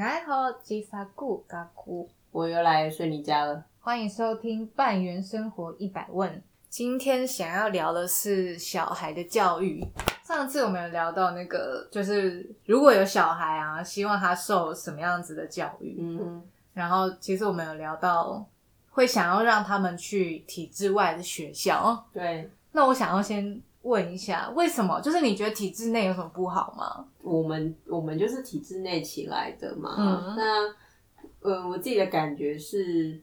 爱好吉萨古嘎古，我又来睡你家了。欢迎收听《半圆生活一百问》。今天想要聊的是小孩的教育。上次我们有聊到那个，就是如果有小孩啊，希望他受什么样子的教育。嗯然后其实我们有聊到，会想要让他们去体制外的学校。对，那我想要先问一下，为什么？就是你觉得体制内有什么不好吗？我们我们就是体制内起来的嘛。嗯那呃，我自己的感觉是，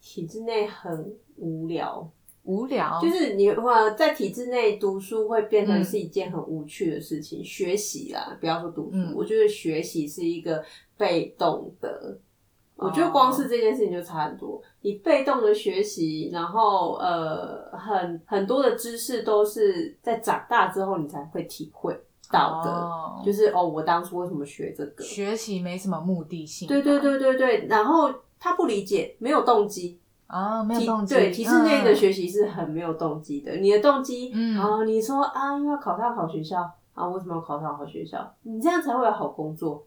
体制内很无聊，无聊，就是你话在体制内读书会变成嗯是一件很无趣的事情。学习啦，不要说读书，嗯我觉得学习是一个被动的。我觉得哦光是这件事情就差很多。你被动的学习，然后呃，很很多的知识都是在长大之后你才会体会到的。哦就是哦，我当初为什么学这个？学习没什么目的性。对对对对对，然后他不理解，没有动机。啊，没有体动机。对体制内的嗯学习是很没有动机的。你的动机，嗯啊你说啊，因为要考上好学校啊，为什么要考上好学校？你这样才会有好工作。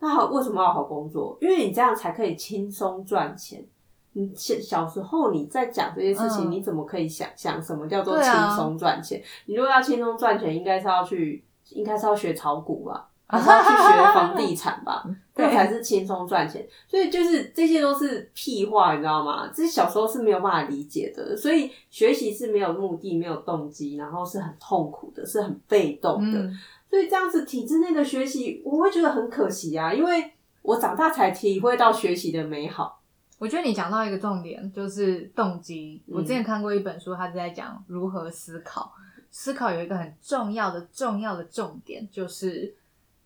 那好，为什么要好工作？因为你这样才可以轻松赚钱。你小小时候你在讲这些事情，嗯你怎么可以想想什么叫做轻松赚钱？你如果要轻松赚钱，应该是要去，应该是要学炒股吧，还是要去学房地产吧？这才是轻松赚钱。所以就是这些都是屁话，你知道吗？这小时候是没有办法理解的。所以学习是没有目的、没有动机，然后是很痛苦的，是很被动的。嗯所以这样子体制内的学习，我会觉得很可惜啊，因为我长大才体会到学习的美好。我觉得你讲到一个重点，就是动机。嗯我之前看过一本书，它是在讲如何思考。思考有一个很重要的、重要的重点，就是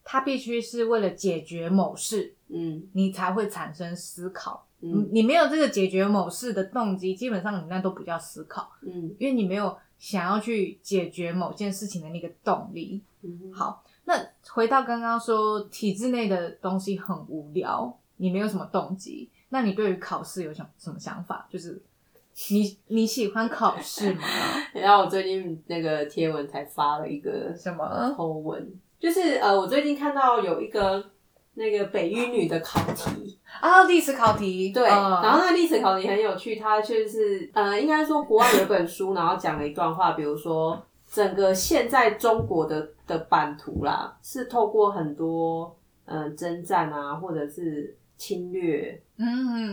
它必须是为了解决某事，嗯你才会产生思考。你嗯你没有这个解决某事的动机，基本上你那都不叫思考，嗯因为你没有想要去解决某件事情的那个动力。嗯，好，那回到刚刚说体制内的东西很无聊，你没有什么动机，那你对于考试有想什么想法？就是你你喜欢考试吗？然后我最近那个贴文才发了一个什么 po 文，就是呃，我最近看到有一个那个北一女的考题，啊，历史考题，对，嗯然后那个历史考题很有趣，它就是呃，应该说国外有一本书，然后讲了一段话，比如说整个现在中国的的版图啦，是透过很多呃征战啊，或者是侵略，嗯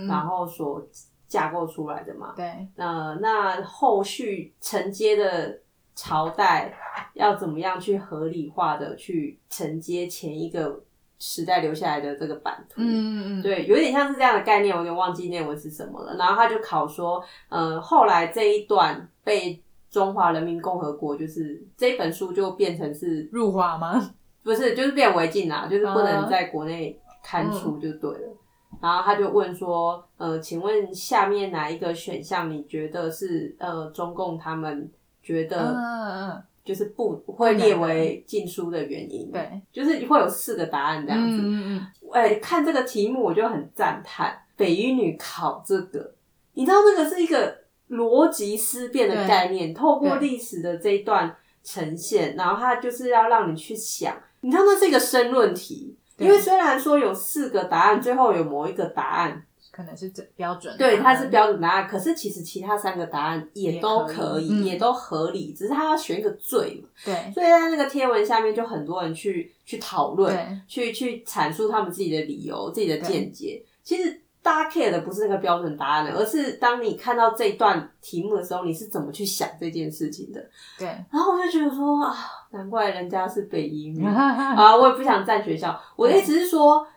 嗯然嗯，后所架构出来的嘛。对，呃，那后续承接的朝代要怎么样去合理化的去承接前一个时代留下来的这个版图？嗯嗯嗯，对，有点像是这样的概念，我有点忘记内文是什么了。然后他就考说，呃，后来这一段被中华人民共和国，就是这本书就变成是入华吗？不是就是变违禁啦，就是不能啊在国内刊出就对了。然后他就问说，呃，请问下面哪一个选项你觉得是呃中共他们觉嗯得就是不会列为禁书的原因？，对，就是会有四个答案这样子。嗯嗯哎、看这个题目我就很赞叹，北一女考这个，你知道那个是一个逻辑思辨的概念，透过对历史的这一段呈现，然后它就是要让你去想，你知道那是一个申论题，因为虽然说有四个答案，最后有某一个答案，可能是这标准，对，它是标准答案，可是其实其他三个答案也也都可以也都合理，只是他要选一个最嘛，对。所以在那个贴文下面就很多人去去讨论，去去阐述他们自己的理由、自己的见解。其实大家 care 的不是那个标准答案的，而是当你看到这一段题目的时候，你是怎么去想这件事情的。对，然后我就觉得说啊，难怪人家是北一女 啊，我也不想占学校。我的意思是说，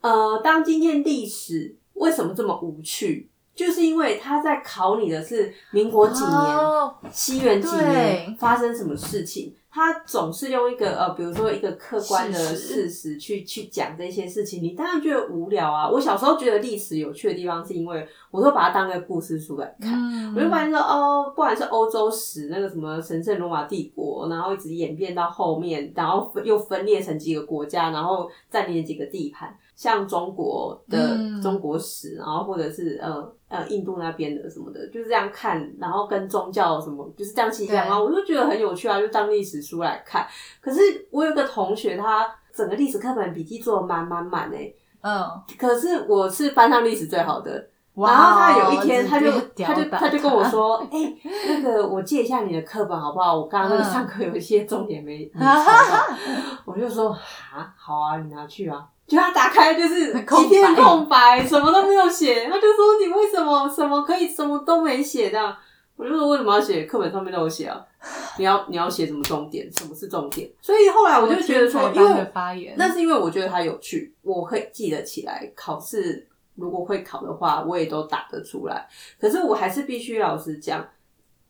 呃，当今天历史为什么这么无趣？就是因为他在考你的是民国几年、哦西元几年发生什么事情，他总是用一个呃，比如说一个客观的事事实实去去讲这些事情，你当然觉得无聊啊。我小时候觉得历史有趣的地方，是因为我都把它当个故事书来看。嗯我就发现说，哦，不管是欧洲史那个什么神圣罗马帝国，然后一直演变到后面，然后分又分裂成几个国家，然后占领了几个地盘，像中国的嗯中国史，然后或者是呃呃印度那边的什么的，就是这样看，然后跟宗教什么就是这样去讲啊，我就觉得很有趣啊，就当历史书来看。可是我有个同学，他整个历史课本笔记做的满满满诶，嗯，可是我是班上历史最好的。哇然后他有一天，他就他就他就跟我说：“ 哎、那个我借一下你的课本好不好？我刚刚那上课有一些重点没没 抄到。”我就说：“啊，好啊，你拿去啊。”就他打开就是空白一片空白，什么都没有写。他就说：“你为什么什么可以什么都没写这样？”我就说：“为什么要写？课本上面都有写啊。你要你要写什么重点？什么是重点？”所以后来我就觉得说，因为那是因为我觉得它有趣，我可以记得起来。考试如果会考的话，我也都打得出来。可是我还是必须老实讲，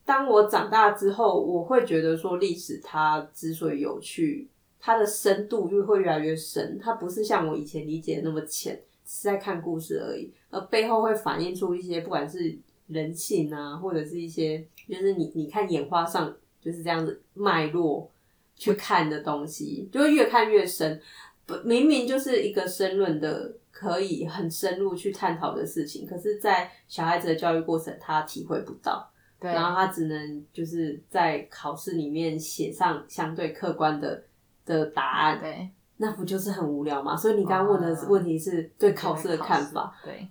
当我长大之后，我会觉得说历史它之所以有趣，它的深度就会越来越深。它不是像我以前理解的那么浅，是在看故事而已，而背后会反映出一些不管是人性啊，或者是一些就是你你看眼花上就是这样子脉络去看的东西，就会越看越深。不明明就是一个申论的，可以很深入去探讨的事情，可是，在小孩子的教育过程，他体会不到，对，然后他只能就是在考试里面写上相对客观的的答案，对。那不就是很无聊吗？所以你刚刚问的啊问题是对考试的看法，，对，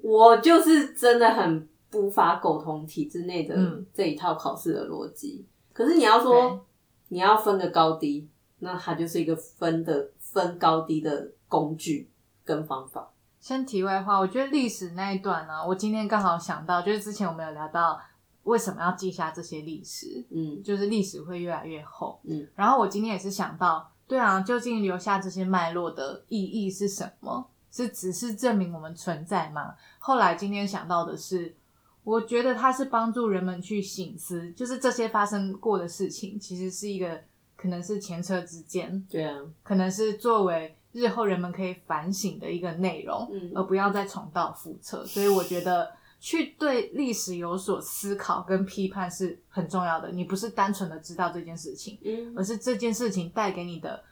我就是真的很无法苟同体制内的嗯。这一套考试的逻辑。可是你要对。说你要分个高低，那它就是一个分的分高低的工具跟方法。先题外话，我觉得历史那一段呢、我今天刚好想到，就是之前我们有聊到为什么要记下这些历史，嗯就是历史会越来越厚。嗯，然后我今天也是想到，对啊，究竟留下这些脉络的意义是什么？是只是证明我们存在吗？后来今天想到的是，我觉得它是帮助人们去醒思，就是这些发生过的事情，其实是一个可能是前车之鉴，对啊，可能是作为日后人们可以反省的一个内容，嗯而不要再重蹈覆辙。所以我觉得去对历史有所思考跟批判是很重要的。你不是单纯的知道这件事情，嗯而是这件事情带给你的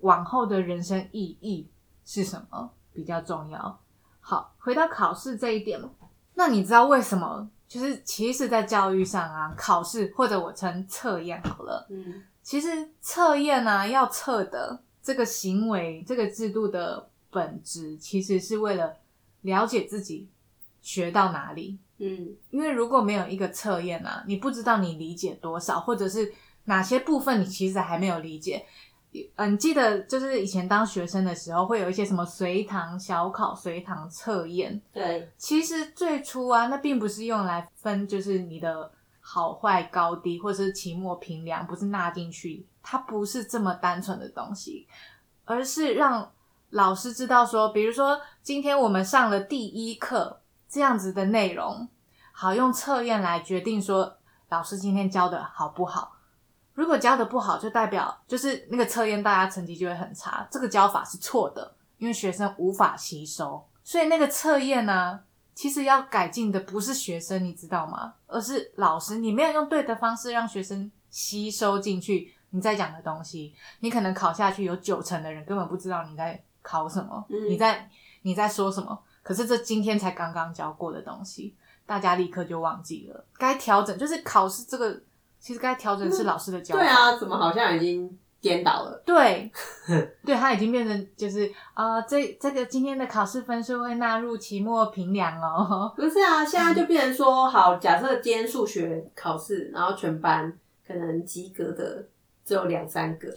往后的人生意义是什么比较重要。好，回到考试这一点，那你知道为什么？就是其实，在教育上啊，考试或者我称测验好了，嗯其实测验啊，要测的这个行为、这个制度的本质，其实是为了了解自己学到哪里。嗯因为如果没有一个测验啊，你不知道你理解多少，或者是哪些部分你其实还没有理解。嗯，你记得就是以前当学生的时候，会有一些什么随堂小考、随堂测验。对，其实最初啊，那并不是用来分，就是你的好坏高低，或者是期末评量，不是纳进去，它不是这么单纯的东西，而是让老师知道说，比如说今天我们上了第一课这样子的内容，好用测验来决定说老师今天教的好不好。如果教的不好，就代表就是那个测验大家成绩就会很差，这个教法是错的，因为学生无法吸收，所以那个测验呢，其实要改进的不是学生，你知道吗？而是老师，你没有用对的方式让学生吸收进去你在讲的东西，你可能考下去有九成的人根本不知道你在考什么，嗯你在你在说什么，可是这今天才刚刚教过的东西，大家立刻就忘记了，该调整就是考试这个，其实该调整是老师的教法。对啊，怎么好像已经颠倒了？对，对，他已经变成就是啊、这这个今天的考试分数会纳入期末评量哦。不是啊，现在就变成说，好，假设今天数学考试，然后全班可能及格的只有两三个，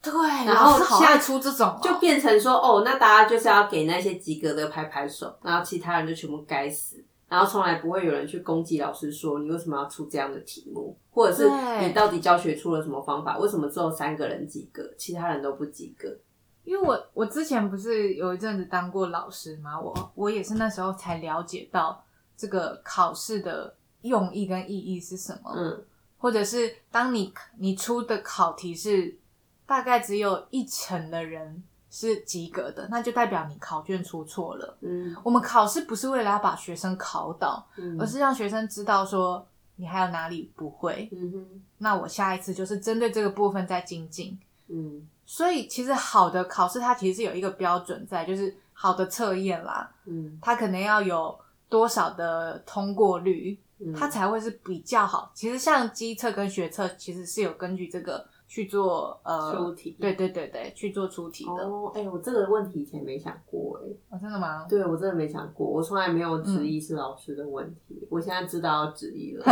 对，然后现在出这种、哦，就变成说，哦，那大家就是要给那些及格的拍拍手，然后其他人就全部该死，然后从来不会有人去攻击老师说你为什么要出这样的题目，或者是你到底教学出了什么方法，为什么只有三个人及格，其他人都不及格？因为我我之前不是有一阵子当过老师嘛，我我也是那时候才了解到这个考试的用意跟意义是什么，嗯或者是当你你出的考题是大概只有一成的人是及格的，那就代表你考卷出错了。嗯。我们考试不是为了要把学生考倒，嗯。而是让学生知道说你还有哪里不会，嗯哼。那我下一次就是针对这个部分再精进。嗯。所以其实好的考试它其实是有一个标准在，就是好的测验啦，嗯。它可能要有多少的通过率，嗯，它才会是比较好。其实像机测跟学测其实是有根据这个去做呃出题对对对对，去做出题的。哦，哎、我这个问题以前没想过、哎，哦，真真的吗？对我真的没想过，我从来没有质疑是老师的问题，我现在知道要质疑了。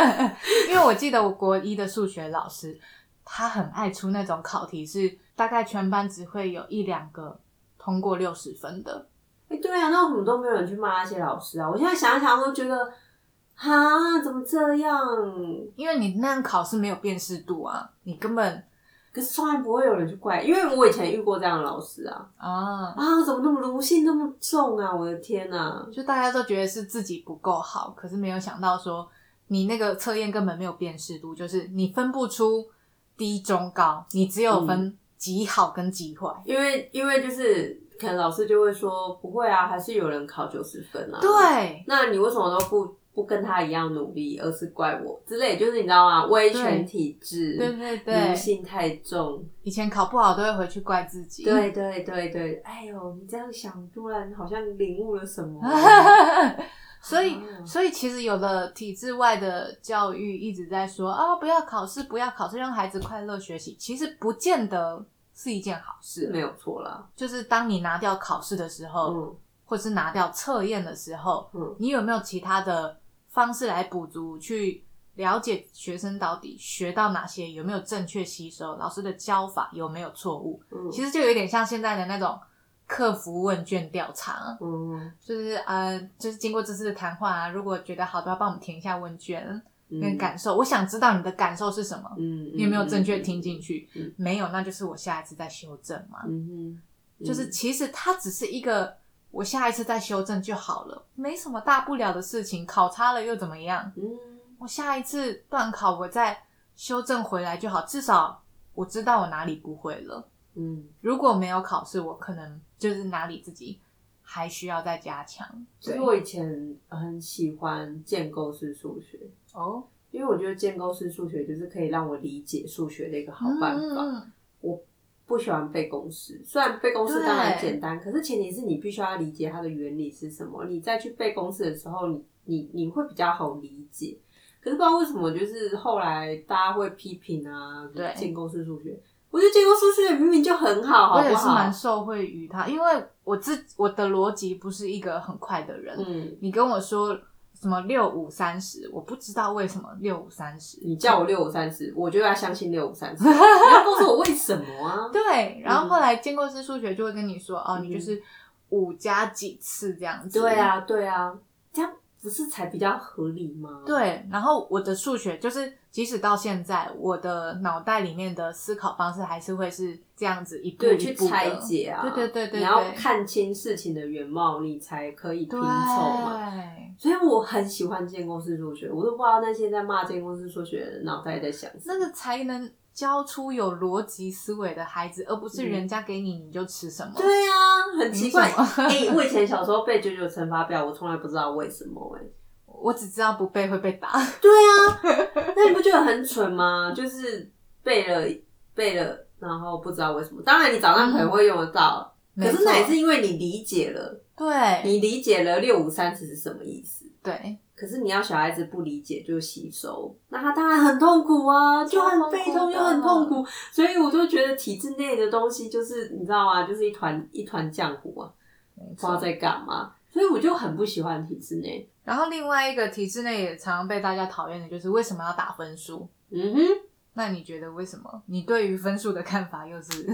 因为我记得我国一的数学老师，他很爱出那种考题，是大概全班只会有一两个通过六十分的。哎、对啊，那为什么都没有人去骂那些老师啊？我现在想一想都觉得，哈，怎么这样？因为你那样考试没有辨识度啊，你根本可是从来不会有人去怪，因为我以前遇过这样的老师啊。啊，啊，怎么那么奴性那么重啊？我的天哪、就大家都觉得是自己不够好，可是没有想到说你那个测验根本没有辨识度，就是你分不出低中高，你只有分极好跟极坏。因为因为就是可能老师就会说不会啊，还是有人考九十分啊。，对，那你为什么都不不跟他一样努力，而是怪我之类？就是你知道吗？威权体制，对对奴对，性太重。以前考不好都会回去怪自己。对对对对，哎呦，你这样想，突然好像领悟了什么。所以，啊所以其实有的体制外的教育一直在说啊，不要考试，不要考试，让孩子快乐学习。其实不见得是一件好事。是没有错啦。就是当你拿掉考试的时候，嗯或是拿掉测验的时候，嗯你有没有其他的方式来补足，去了解学生到底学到哪些，有没有正确吸收，老师的教法有没有错误？嗯，其实就有点像现在的那种客服问卷调查。嗯就是呃，就是经过这次的谈话啊，如果觉得好的话，帮我们填一下问卷嗯跟感受。我想知道你的感受是什么，嗯，你有没有正确听进去？没有，那就是我下一次再修正嘛。嗯哼，就是其实它只是一个我下一次再修正就好了，没什么大不了的事情。考差了又怎么样？嗯我下一次断考我再修正回来就好，至少我知道我哪里不会了。嗯，如果没有考试，我可能就是哪里自己还需要再加强。对其实我以前很喜欢建构式数学，哦，因为我觉得建构式数学就是可以让我理解数学的一个好办法。不喜欢背公式，虽然背公式当然对简单，可是前提是你必须要理解它的原理是什么，你再去背公式的时候，你你你会比较好理解。可是不知道为什么，就是后来大家会批评啊，对建构式数学，我觉得建公式数学明明就很好，好我也不好是蛮？受惠于他，因为我自我的逻辑不是一个很快的人。嗯，你跟我说什么六五三十，我不知道为什么六五三十。你叫我六五三十，我就要相信六五三十，你要告诉我为什么啊？对，然后后来建构式数学就会跟你说，哦，嗯你就是五加几次这样子。对啊，对啊，不是才比较合理吗？对，然后我的数学就是，即使到现在，我的脑袋里面的思考方式还是会是这样子一步，一步的去拆解啊，对对对对你要看清事情的原貌，你才可以拼凑嘛。所以我很喜欢建公司数学，我都不知道那些在骂建公司数学的脑袋在想什么。那个才能教出有逻辑思维的孩子，而不是嗯人家给你你就吃什么。对啊，很奇怪。哎、我以前小时候背九九乘法表，我从来不知道为什么、哎，我只知道不背会被打。对啊，那你不觉得很蠢吗？就是背了背了，然后不知道为什么。当然，你早上可能会用得到，可是那也是因为你理解了，对你理解了六五三十是什么意思。对，可是你要小孩子不理解就吸收，那他当然很痛苦啊，就很悲痛又很痛苦。所以我就觉得体制内的东西就是你知道吗？就是一团一团浆糊啊，不知道在干嘛。所以我就很不喜欢体制内。然后另外一个体制内也常常被大家讨厌的就是为什么要打分数？嗯哼，那你觉得为什么？你对于分数的看法又是？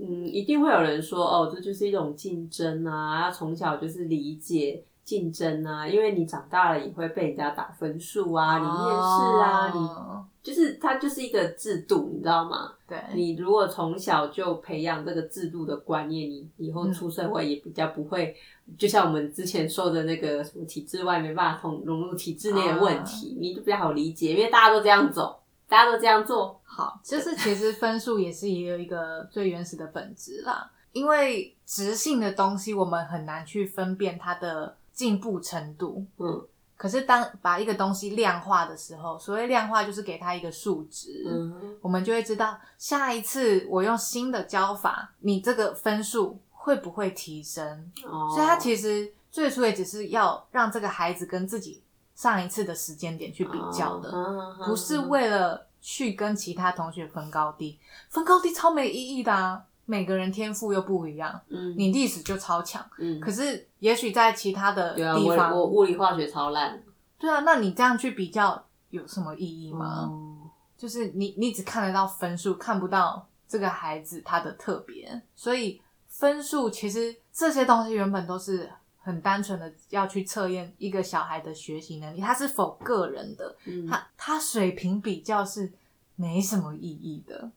嗯，一定会有人说哦，这就是一种竞争啊，要从小就是理解竞争啊，因为你长大了也会被人家打分数啊，你面试啊，你哦就是它就是一个制度，你知道吗？对，你如果从小就培养这个制度的观念，你以后嗯。出社会也比较不会，就像我们之前说的那个什么体制外没办法同融入体制内的问题，你就比较好理解，因为大家都这样走，大家都这样做。好，就是其实分数也是也有一个最原始的本质啦，因为直性的东西我们很难去分辨它的进步程度。嗯可是当把一个东西量化的时候，所谓量化就是给它一个数值，嗯我们就会知道下一次我用新的教法，你这个分数会不会提升。哦，所以它其实最初也只是要让这个孩子跟自己上一次的时间点去比较的，哦不是为了去跟其他同学分高低。分高低超没意义的啊！每个人天赋又不一样，嗯。你历史就超强，嗯，可是也许在其他的地方，我我物理化学超烂，对啊，那你这样去比较有什么意义吗？哦。就是你你只看得到分数，看不到这个孩子他的特别，所以分数其实这些东西原本都是很单纯的要去测验一个小孩的学习能力，他是否个人的，嗯，他他水平比较是没什么意义的，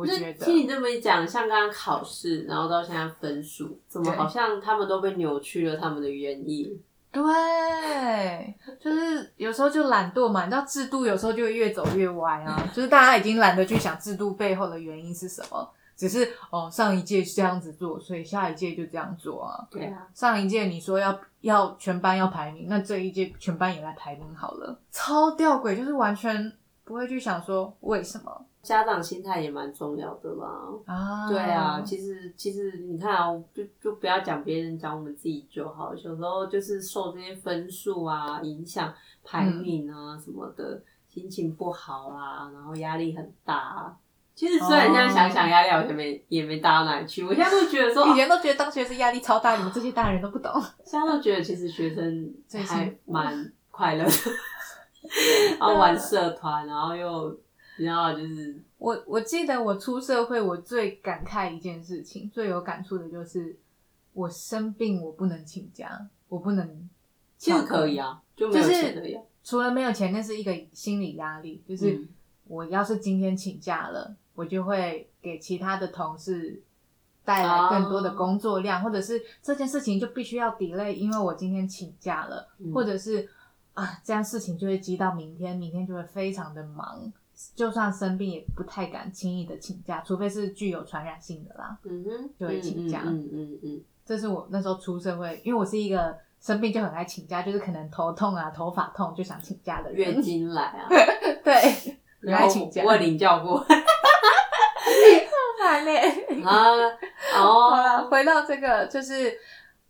我那觉得听你这么一讲，像刚刚考试，然后到现在分数，怎么好像他们都被扭曲了他们的原意？对，就是有时候就懒惰嘛，你知道制度有时候就会越走越歪啊，就是大家已经懒得去想制度背后的原因是什么，只是哦上一届是这样子做，所以下一届就这样做啊。对啊，上一届你说要要全班要排名，那这一届全班也来排名好了，超吊诡，就是完全不会去想说为什么家长心态也蛮重要的啦。啊？对啊，其实其实你看啊，就就不要讲别人，讲我们自己就好。有时候就是受这些分数啊影响，排名啊什么的，心情不好啊，然后压力很大、啊。其实虽然现在想想压力好像没、也没大到哪里去，我现在都觉得说，以前都觉得当学生压力超大，你们这些大人都不懂。现在都觉得其实学生还蛮快乐的，然后玩社团，然后又你知道就是我我记得我出社会，我最感慨一件事情，最有感触的就是我生病我不能请假，我不能其实可以啊，就没有就是。除了没有钱，那是一个心理压力，就是嗯我要是今天请假了，我就会给其他的同事带来更多的工作量，或者是这件事情就必须要 delay，因为我今天请假了，嗯或者是啊，这样事情就会积到明天，明天就会非常的忙。就算生病，也不太敢轻易的请假，除非是具有传染性的啦。嗯哼，就会请假嗯嗯嗯这是我那时候出社会，因为我是一个生病就很爱请假，就是可能头痛啊、头发痛就想请假的。月经来啊，对，很爱请假。我有领教过烦呢。啊，好了，哦，回到这个，就是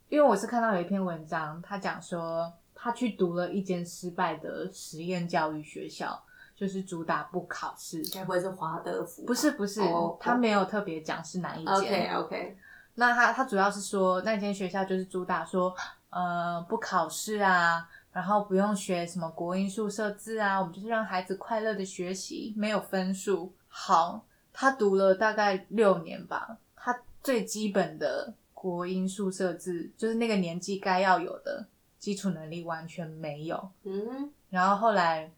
因为我是看到有一篇文章，他讲说他去读了一间失败的实验教育学校，就是主打不考试。该不会是华德福？不是不是哦，他没有特别讲是哪一间。，OK OK，那他他主要是说那间学校就是主打说，呃，不考试啊，然后不用学什么国音数设置啊，我们就是让孩子快乐的学习，没有分数。好，他读了大概六年吧，他最基本的国音数设置，就是那个年纪该要有的基础能力完全没有。嗯，然后后来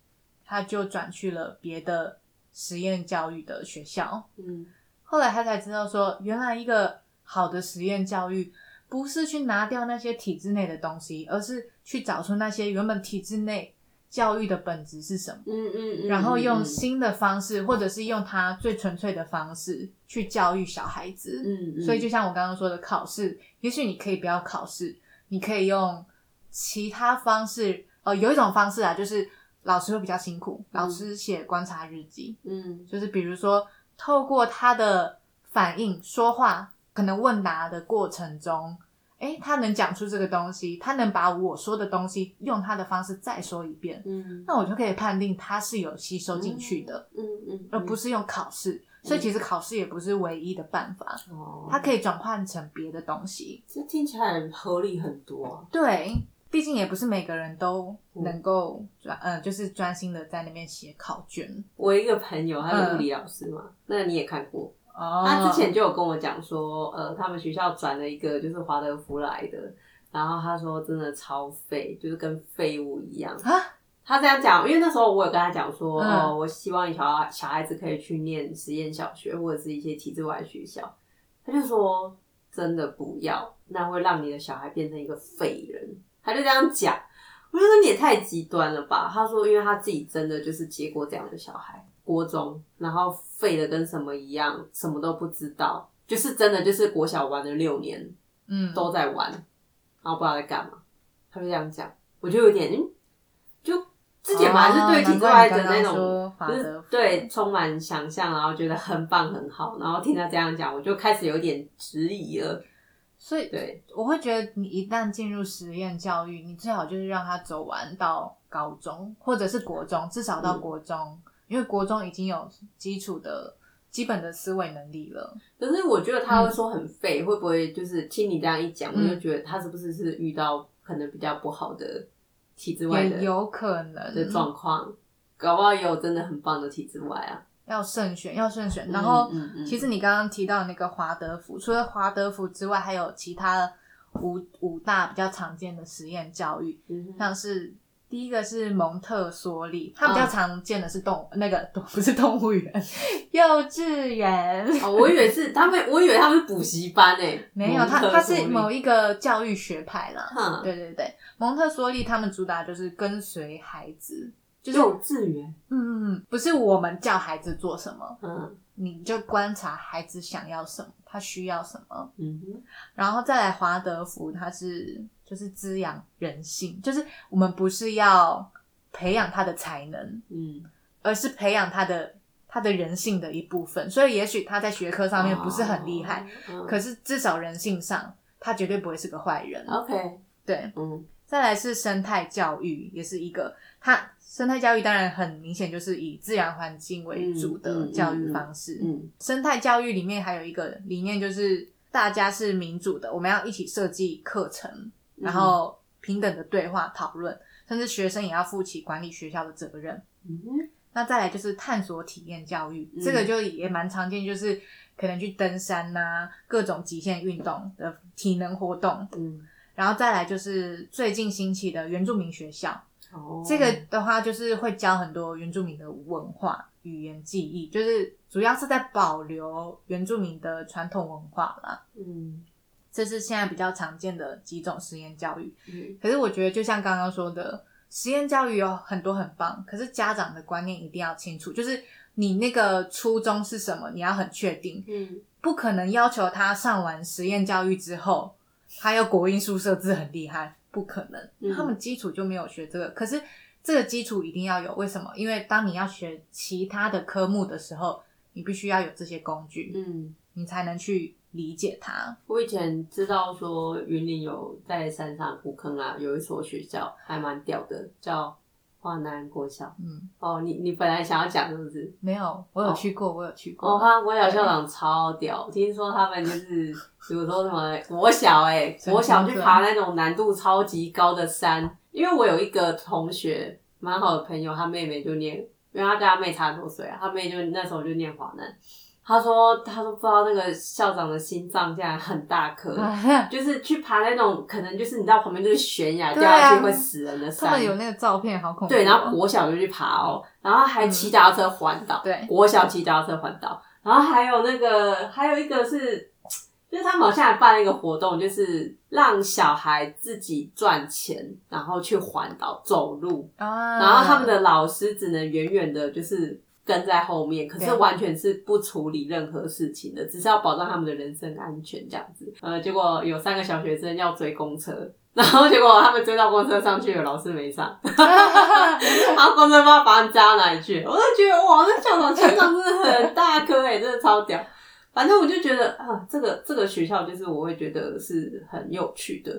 他就转去了别的实验教育的学校，嗯后来他才知道说，原来一个好的实验教育不是去拿掉那些体制内的东西，而是去找出那些原本体制内教育的本质是什么，嗯嗯嗯，然后用嗯新的方式，或者是用他最纯粹的方式去教育小孩子。嗯，嗯所以就像我刚刚说的，考试，也许你可以不要考试，你可以用其他方式。呃，有一种方式啊，就是老师会比较辛苦，老师写观察日记，嗯。就是比如说透过他的反应、说话，可能问答的过程中，诶，他能讲出这个东西，他能把我说的东西用他的方式再说一遍，嗯。那我就可以判定他是有吸收进去的，嗯嗯，而不是用考试。所以其实考试也不是唯一的办法，哦，它可以转换成别的东西。这听起来合理很多。啊。对，毕竟也不是每个人都能够专，呃，就是专心的在那边写考卷。我一个朋友，他是物理老师嘛，那你也看过，哦。他之前就有跟我讲说，呃，他们学校转了一个就是华德福来的，然后他说真的超废，就是跟废物一样。啊，他这样讲，因为那时候我有跟他讲说，嗯。哦，我希望小孩小孩子可以去念实验小学或者是一些体制外学校，他就说真的不要，那会让你的小孩变成一个废人。他就这样讲，我就说你也太极端了吧。他说，因为他自己真的就是接过这样的小孩，国中，然后废的跟什么一样，什么都不知道，就是真的就是国小玩了六年，嗯，都在玩，然后不知道在干嘛。他就这样讲，我就有点，嗯，就之前本来是对体制外的那种，说法就是对充满想象，然后觉得很棒很好，然后听他这样讲，我就开始有点质疑了。所以对，我会觉得你一旦进入实验教育，你最好就是让他走完到高中或者是国中，至少到嗯。国中，因为国中已经有基础的基本的思维能力了。可是我觉得他会说很废，会不会就是听你这样一讲，我嗯就觉得他是不是是遇到可能比较不好的体制外的也有可能。的状况，搞不好也有真的很棒的体制外啊。要慎选，要慎选。然后，其实你刚刚提到那个华德福，除了华德福之外，还有其他五五大比较常见的实验教育，嗯像是第一个是蒙特梭利，它比较常见的是动、那个不是动物园，幼稚园。哦，我以为是他们，我以为他们是补习班诶，没有，它它是某一个教育学派啦。哼对对对，蒙特梭利他们主打就是跟随孩子，就是幼稚园，嗯嗯嗯，不是我们叫孩子做什么，嗯。你就观察孩子想要什么，他需要什么，嗯哼，然后再来华德福，它是就是滋养人性，就是我们不是要培养他的才能，嗯，而是培养他的他的人性的一部分。所以也许他在学科上面不是很厉害，哦，可是至少人性上他绝对不会是个坏人。OK，对，嗯再来是生态教育，也是一个它生态教育当然很明显就是以自然环境为主的教育方式。嗯生态教育里面还有一个理念就是大家是民主的，我们要一起设计课程，然后平等的对话讨论，甚至学生也要负起管理学校的责任。嗯那再来就是探索体验教育，嗯这个就也蛮常见，就是可能去登山呐、各种极限运动的体能活动。嗯，然后再来就是最近兴起的原住民学校，哦，这个的话就是会教很多原住民的文化、语言、记忆，就是主要是在保留原住民的传统文化啦。嗯这是现在比较常见的几种实验教育。嗯可是我觉得，就像刚刚说的，实验教育有很多很棒，可是家长的观念一定要清楚，就是你那个初衷是什么，你要很确定，嗯不可能要求他上完实验教育之后，他要国音数设置很厉害，不可能，嗯他们基础就没有学这个。可是这个基础一定要有，为什么？因为当你要学其他的科目的时候，你必须要有这些工具，嗯。你才能去理解它。我以前知道说云林有在山上古坑啊，有一所学校还蛮屌的，叫华南国小。嗯，哦，你你本来想要讲是不是？没有，我有去过，我有去过。哦，他国小校长超屌，听说他们就是，比如说什么国小哎、神国小去爬那种难度超级高的山，因为我有一个同学蛮好的朋友，他妹妹就念，因为他跟他妹差很多岁啊，他妹就那时候就念华南。他说，他说不知道那个校长的心脏竟然很大颗，就是去爬那种可能就是你知道旁边就是悬崖，掉下去会死人的山。他们有那个照片，好恐怖哦。对，然后国小就去爬哦，然后还骑脚踏车环岛，对国小骑脚踏车环岛，然后还有那个还有一个是，就是他们好像还办了一个活动，就是让小孩自己赚钱，然后去环岛走路，啊，然后他们的老师只能远远的，就是。跟在后面，可是完全是不处理任何事情的，只是要保障他们的人身安全这样子。呃，结果有三个小学生要追公车，然后结果他们追到公车上去了，老师没上，然后公车不知道把他们扎到哪里去，我就觉得哇，那校长真的很大颗哎、真的超屌。反正我就觉得啊，这个这个学校就是我会觉得是很有趣的，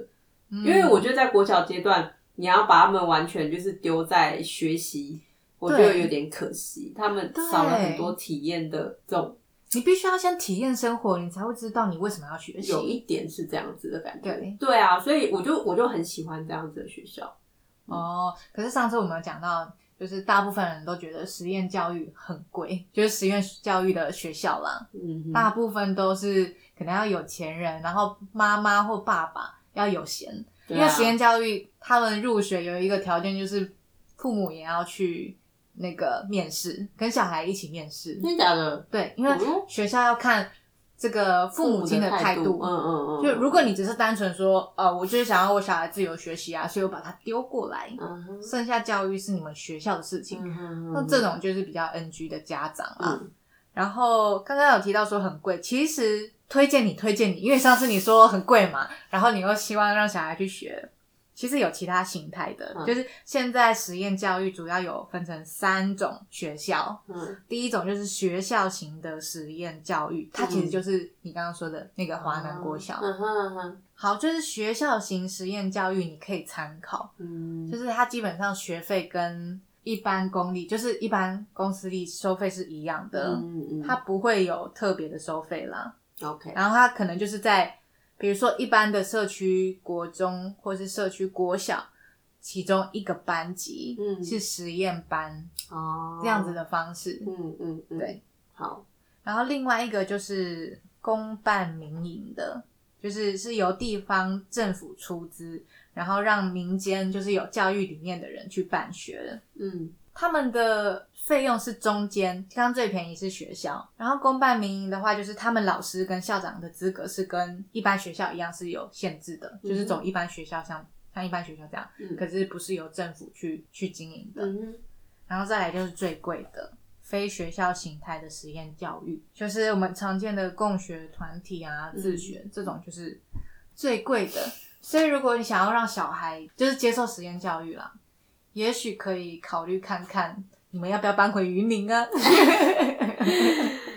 因因为我觉得在国小阶段，你要把他们完全就是丢在学习，我觉得有点可惜，他们对少了很多体验的这种，你必须要先体验生活，你才会知道你为什么要学习。有一点是这样子的感觉。对对啊，所以我就我就很喜欢这样子的学校。哦，可是上次我们有讲到，就是大部分人都觉得实验教育很贵，就是实验教育的学校啦，嗯，大部分都是可能要有钱人，然后妈妈或爸爸要有闲，啊因为实验教育他们入学有一个条件就是父母也要去那个面试，跟小孩一起面试。真的假的？对，因为学校要看这个父母亲的态度，嗯嗯嗯，就如果你只是单纯说，呃，我就是想要我小孩自由学习啊，所以我把他丢过来，嗯剩下教育是你们学校的事情。嗯那这种就是比较 NG 的家长啊。嗯然后刚刚有提到说很贵，其实推荐你推荐你，因为上次你说很贵嘛，然后你又希望让小孩去学，其实有其他形态的，嗯。就是现在实验教育主要有分成三种学校，嗯。第一种就是学校型的实验教育，它其实就是你刚刚说的那个华南国小。嗯。哼嗯哼。好，就是学校型实验教育，你可以参考，嗯，就是它基本上学费跟一般公立，就是一般公私立收费是一样的，嗯嗯。它不会有特别的收费啦。，OK，然后它可能就是在比如说一般的社区国中或是社区国小，其中一个班级嗯是实验班哦，这样子，的方式。嗯嗯嗯，对，好，然后另外一个就是公办民营的，就是是由地方政府出资，然后让民间就是有教育理念的人去办学的。嗯他们的费用是中间，刚刚最便宜是学校，然后公办民营的话，就是他们老师跟校长的资格是跟一般学校一样是有限制的，嗯就是走一般学校像像一般学校这样，嗯可是不是由政府去去经营的。嗯然后再来就是最贵的非学校形态的实验教育，就是我们常见的共学团体啊、嗯自学、这种，就是最贵的。所以如果你想要让小孩就是接受实验教育啦，也许可以考虑看看你们要不要搬回云林啊？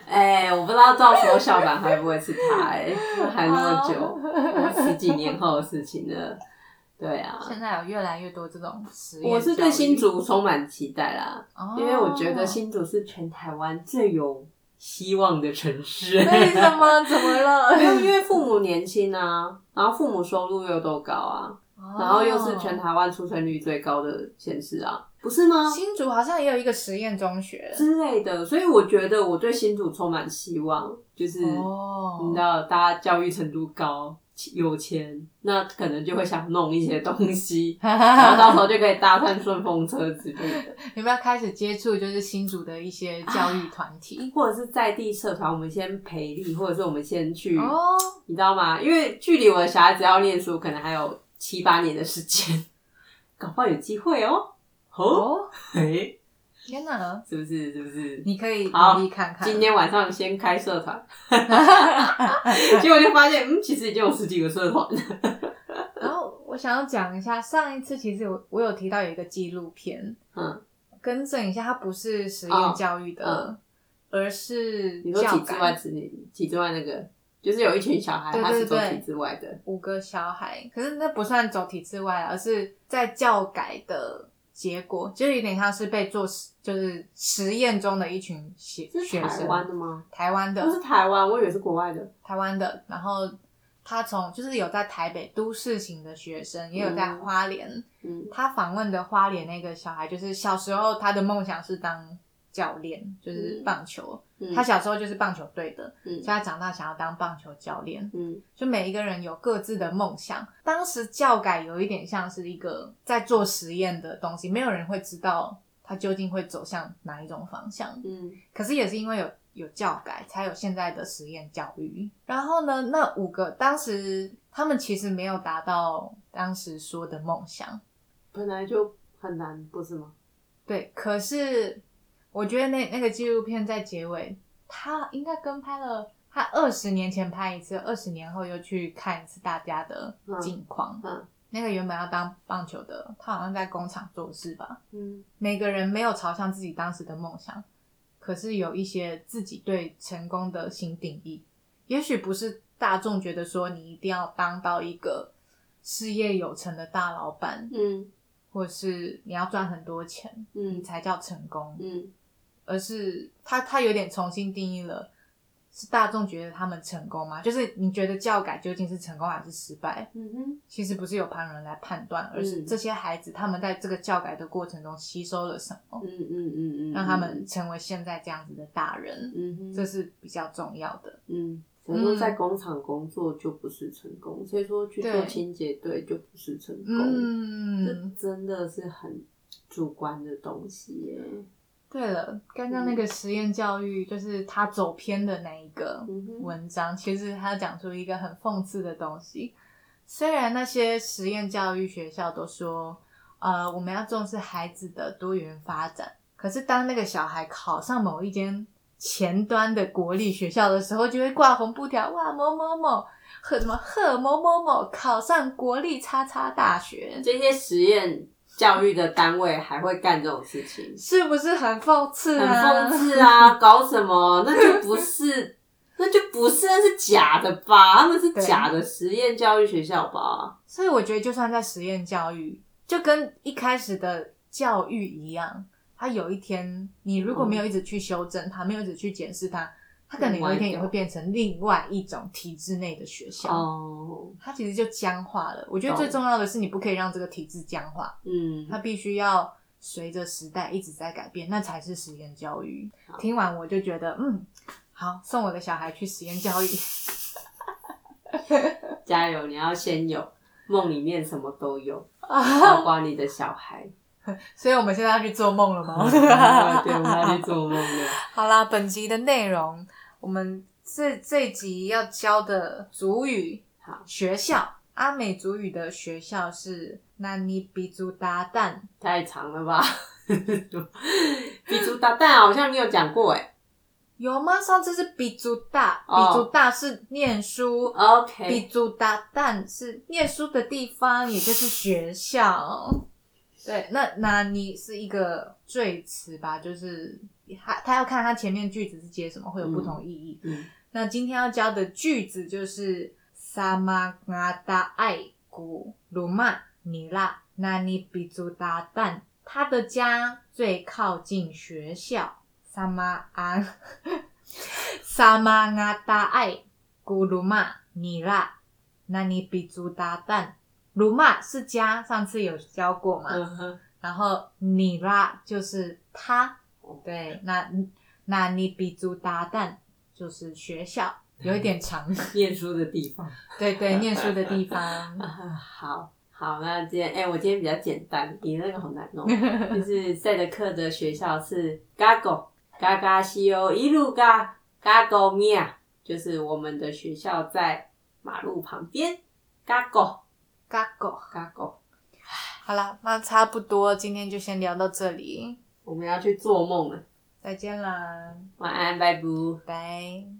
哎、我不知道到时候校长会不会是他、哎，还那么久，十几年后的事情了。对啊，现在有越来越多这种实验，我是对新，竹充满期待啦，哦、因为我觉得新竹是全台湾最有希望的城市。为什么？怎么了？因为父母年轻啊，然后父母收入又都高啊，然后又是全台湾出生率最高的县市啊，不是吗？新竹好像也有一个实验中学之类的，所以我觉得我对新竹充满希望，就是、哦，你知道，大家教育程度高。有钱，那可能就会想弄一些东西，然后到时候就可以搭上顺风车之类的，有没有开始接触就是新竹的一些教育团体？或者是在地社团，我们先培力，或者是我们先去，哦，你知道吗？因为距离我的小孩子要念书，可能还有七八年的时间，搞不好有机会哦。哦，哦，嘿，天哪！是不是？是不是？你可以好努力看看。今天晚上先开社团，结果就发现，嗯，其实已经有十几个社团了。然后我想要讲一下，上一次其实我我有提到有一个纪录片，嗯，更正一下，它不是实验教育的，哦而是你说体制外改。子女，体制外那个，就是有一群小孩，对他是走体制外的。五个小孩，可是那不算走体制外，而是在教改的结果，就是有点像是被做实，就是实验中的一群学学生，湾的吗？台湾的不，是台湾，我以为是国外的。台湾的，然后他从就是有在台北都市型的学生，也有在嗯花莲。嗯他访问的花莲那个小孩，就是小时候他的梦想是当教练，就是棒球。嗯，他小时候就是棒球队的，嗯所以他长大想要当棒球教练。嗯就每一个人有各自的梦想。当时教改有一点像是一个在做实验的东西，没有人会知道他究竟会走向哪一种方向。嗯可是也是因为有有教改，才有现在的实验教育。然后呢，那五个当时他们其实没有达到当时说的梦想，本来就很难，不是吗？对。可是我觉得那那个纪录片在结尾，他应该跟拍了。他二十年前拍一次，二十年后又去看一次大家的近况。嗯那个原本要当棒球的，他好像在工厂做事吧。嗯每个人没有朝向自己当时的梦想，可是有一些自己对成功的新定义。也许不是大众觉得说你一定要当到一个事业有成的大老板，嗯或是你要赚很多钱，你嗯才叫成功，嗯而是他他有点重新定义了。是大众觉得他们成功吗？就是你觉得教改究竟是成功还是失败？嗯哼其实不是由旁人来判断，而是这些孩子他们在这个教改的过程中吸收了什么，嗯嗯嗯嗯，让他们成为现在这样子的大人，嗯哼这是比较重要的。嗯。说，在工厂工作就不是成功，所以说去做清洁队就不是成功。嗯，这真的是很主观的东西耶。对了，刚刚那个实验教育就是他走偏的那一个文章，其实他讲出一个很讽刺的东西。虽然那些实验教育学校都说，呃，我们要重视孩子的多元发展，可是当那个小孩考上某一间前端的国立学校的时候，就会挂红布条，哇，某某某和什么贺某某某考上国立叉叉大学，这些实验教育的单位还会干这种事情，是不是很讽刺很啊？讽刺啊！搞什么？那就不是，那就不是，那是假的吧？他们是假的实验教育学校吧？所以我觉得，就算在实验教育，就跟一开始的教育一样，他有一天你如果没有一直去修正它，没有一直去检视它，它可能有一天也会变成另外一种体制内的学校。哦，它其实就僵化了。我觉得最重要的是，你不可以让这个体制僵化，嗯，它必须要随着时代一直在改变，那才是实验教育好。听完我就觉得，嗯，好，送我的小孩去实验教育。加油！你要先有梦里面什么都有，包啊，括你的小孩。所以我们现在要去做梦了吗？对，我们要去做梦了。好啦，本集的内容，我们这这一集要教的主语好学校，阿美族语的学校是那尼比族达旦。太长了吧？比猪大蛋好像你有讲过哎。有吗？上次是比族大，哦比族大是念书，比 OK，族达旦是念书的地方，也就是学校。对，那那你是一个赘词吧？就是他他要看他前面句子是接什么，会有不同意义。嗯，那今天要教的句子就是萨玛嘎达爱古鲁曼尼拉那尼比族达旦，他的家最靠近学校。萨玛安萨玛嘎达爱古鲁曼尼拉那尼比族达旦，鲁玛是家，上次有教过嘛？然后你啦就是他哦，对，那那你比族达旦就是学校，有一点长，念书的地方。对对，念书的地方。好好，那今天哎、我今天比较简单，你那个好难弄。就是赛德克的学校是 Gago 嘎嘎西欧一路嘎 Gago Mia，就是我们的学校在马路旁边。Gago 嘎狗，Gago，好啦，那差不多，今天就先聊到这里，我们要去做梦了，再见啦，晚安，拜拜。拜。